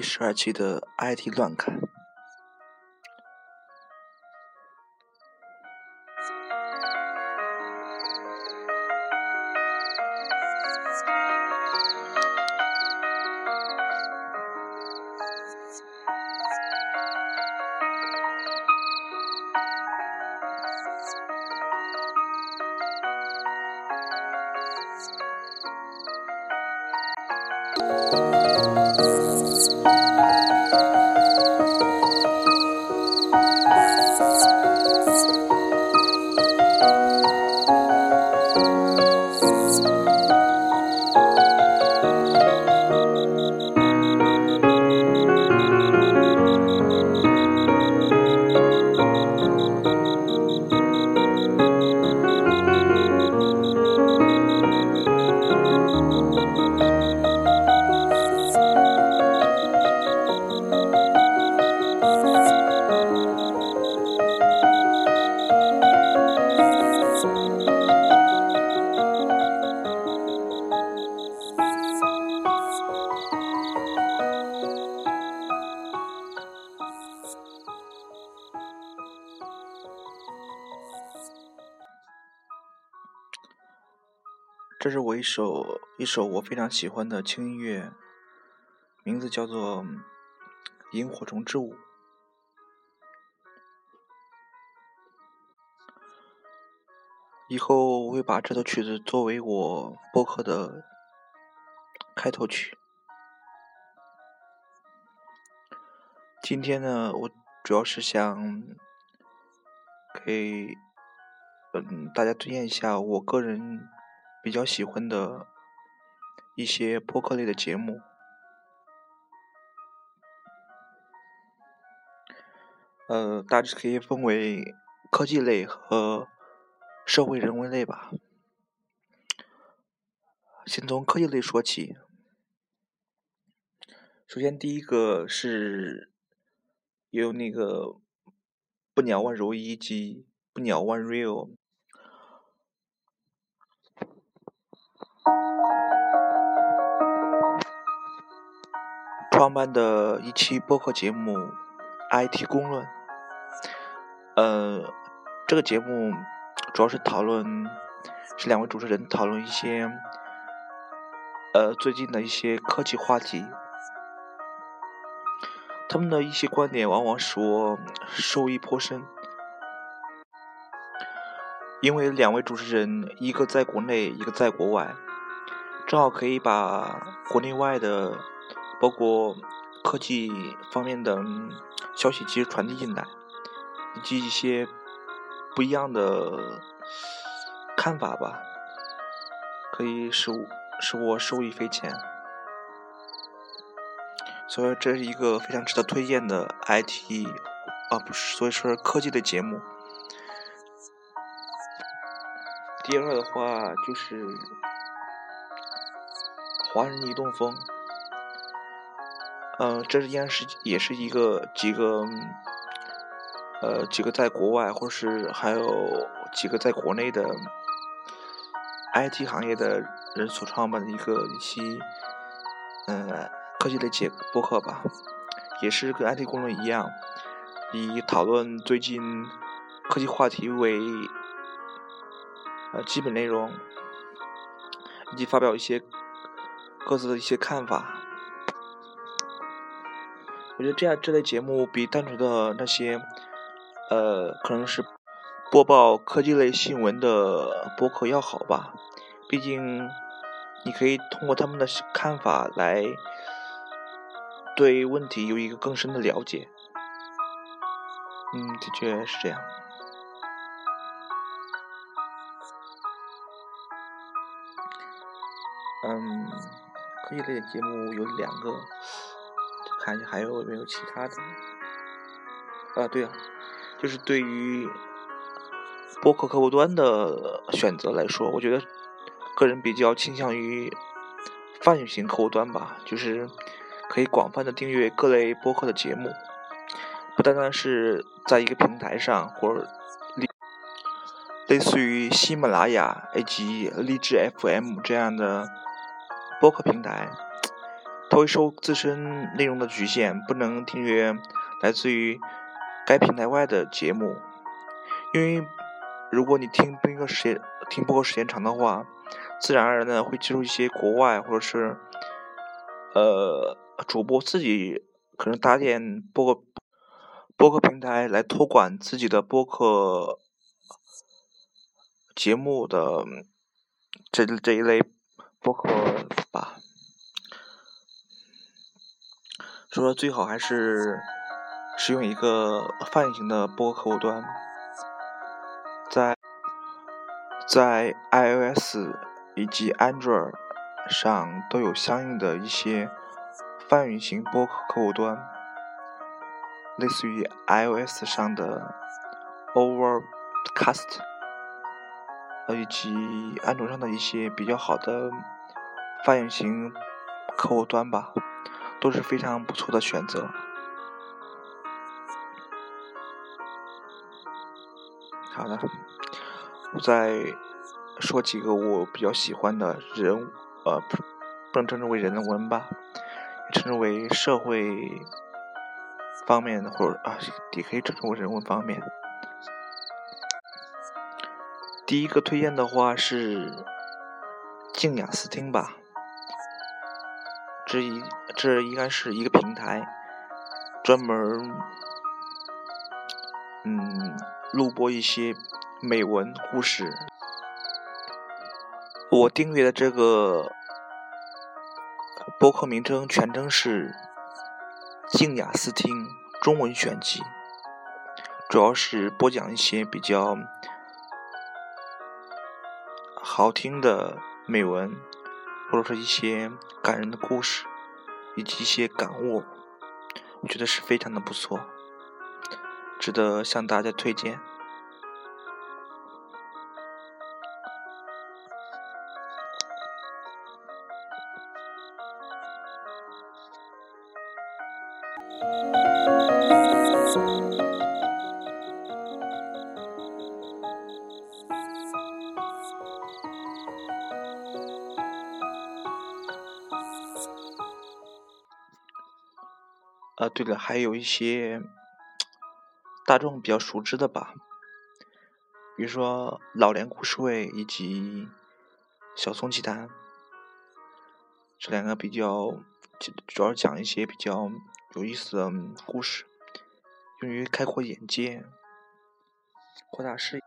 第十二期的 IT 乱侃。这是一首一首我非常喜欢的轻音乐，名字叫做《萤火虫之舞》。以后我会把这首曲子作为我播客的开头曲。今天呢，我主要是想给嗯大家推荐一下我个人。比较喜欢的一些播客类的节目，呃，大致可以分为科技类和社会人文类吧。先从科技类说起，首先第一个是有那个不鸟万如一及不鸟万 real。创办的一期播客节目《IT 公论》，呃，这个节目主要是讨论，是两位主持人讨论一些，呃，最近的一些科技话题。他们的一些观点往往使我受益颇深，因为两位主持人一个在国内，一个在国外，正好可以把国内外的。包括科技方面的消息及时传递进来，以及一些不一样的看法吧，可以使使我受益匪浅。所以这是一个非常值得推荐的 IT 啊，不是，所以说科技的节目。第二的话就是华人移动风。嗯，这依然是也是一个几个，呃，几个在国外或是还有几个在国内的 IT 行业的人所创办的一个一期，嗯，科技类节播客吧，也是跟 IT 公论一样，以讨论最近科技话题为呃基本内容，以及发表一些各自的一些看法。我觉得这样这类节目比单纯的那些，呃，可能是播报科技类新闻的播客要好吧。毕竟，你可以通过他们的看法来对问题有一个更深的了解。嗯，的确是这样。嗯，科技类的节目有两个。看一下还有没有其他的？啊，对啊，就是对于播客客户端的选择来说，我觉得个人比较倾向于泛型客户端吧，就是可以广泛的订阅各类播客的节目，不单单是在一个平台上，或者类似于喜马拉雅以及荔枝 FM 这样的播客平台。它会受自身内容的局限，不能订阅来自于该平台外的节目。因为如果你听播客时间听播客时间长的话，自然而然的会接触一些国外或者是呃主播自己可能搭建播客播客平台来托管自己的播客节目的这这一类播客吧。说，最好还是使用一个泛用型的播客客户端，在在 iOS 以及 Android 上都有相应的一些泛用型播客客户端，类似于 iOS 上的 Overcast，呃，以及安卓上的一些比较好的泛用型客户端吧。都是非常不错的选择。好的，我再说几个我比较喜欢的人，呃，不，能称之为人文吧，称之为社会方面的，或者啊，也可以称之为人文方面。第一个推荐的话是静雅思听吧。这一这应该是一个平台，专门嗯录播一些美文故事。我订阅的这个播客名称全称是《静雅思听中文选集》，主要是播讲一些比较好听的美文。或者说一些感人的故事，以及一些感悟，我觉得是非常的不错，值得向大家推荐。啊，对了，还有一些大众比较熟知的吧，比如说《老年故事会》以及《小松奇谈》，这两个比较主要讲一些比较有意思的故事，用于开阔眼界、扩大视野，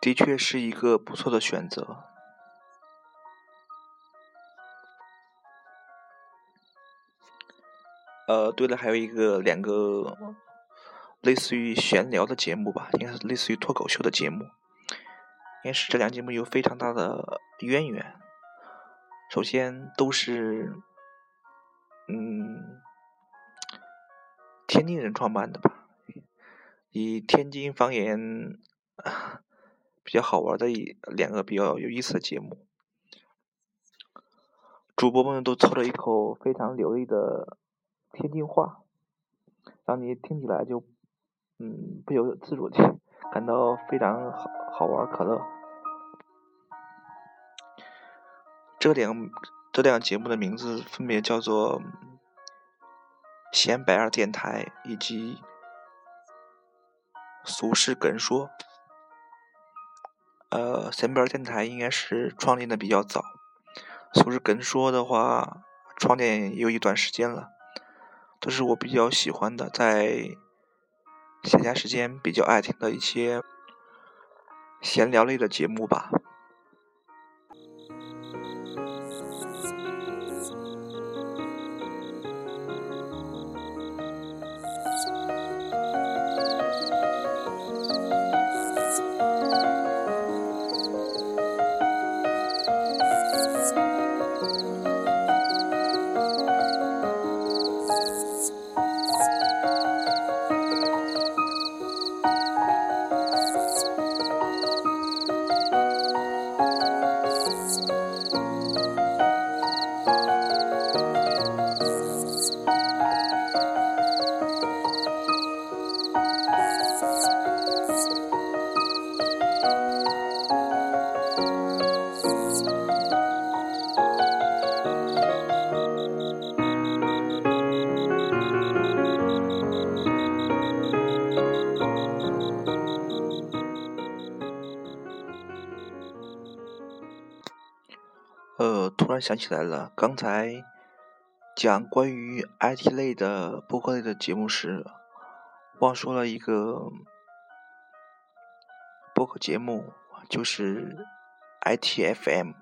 的确是一个不错的选择。呃，对了，还有一个两个类似于闲聊的节目吧，应该是类似于脱口秀的节目，应该是这两节目有非常大的渊源。首先都是嗯天津人创办的吧，以天津方言比较好玩的一两个比较有意思的节目，主播们都操着一口非常流利的。天津话，让你听起来就，嗯，不由自主的 感到非常好好玩可乐。这两这两节目的名字分别叫做“闲白二电台”以及“俗世梗说”。呃，闲白二电台应该是创立的比较早，“俗世梗说”的话，创建有一段时间了。都是我比较喜欢的，在闲暇时间比较爱听的一些闲聊类的节目吧。呃，突然想起来了，刚才讲关于 IT 类的播客类的节目时，忘说了一个播客节目，就是 ITFM。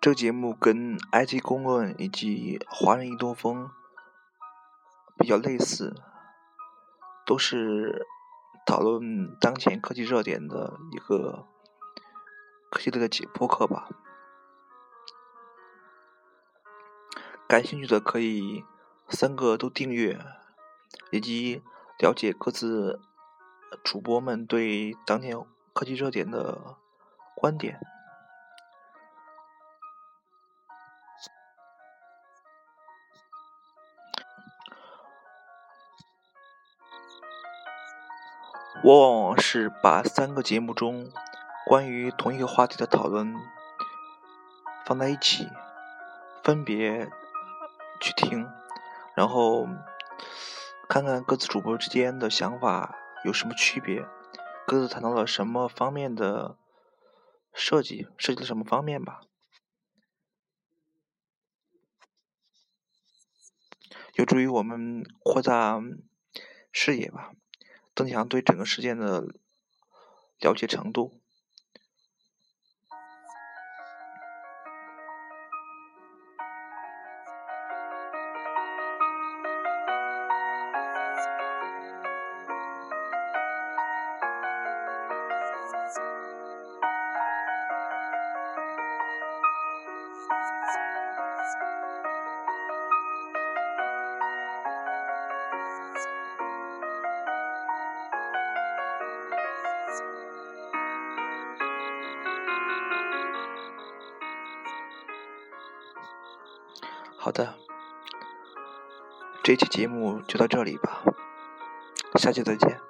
这个节目跟 IT 公论以及华人移动风比较类似，都是讨论当前科技热点的一个。科技类的解剖课吧，感兴趣的可以三个都订阅，以及了解各自主播们对当前科技热点的观点。我往往是把三个节目中。关于同一个话题的讨论放在一起，分别去听，然后看看各自主播之间的想法有什么区别，各自谈到了什么方面的设计，设计了什么方面吧，有助于我们扩大视野吧，增强对整个事件的了解程度。好的，这期节目就到这里吧，下期再见。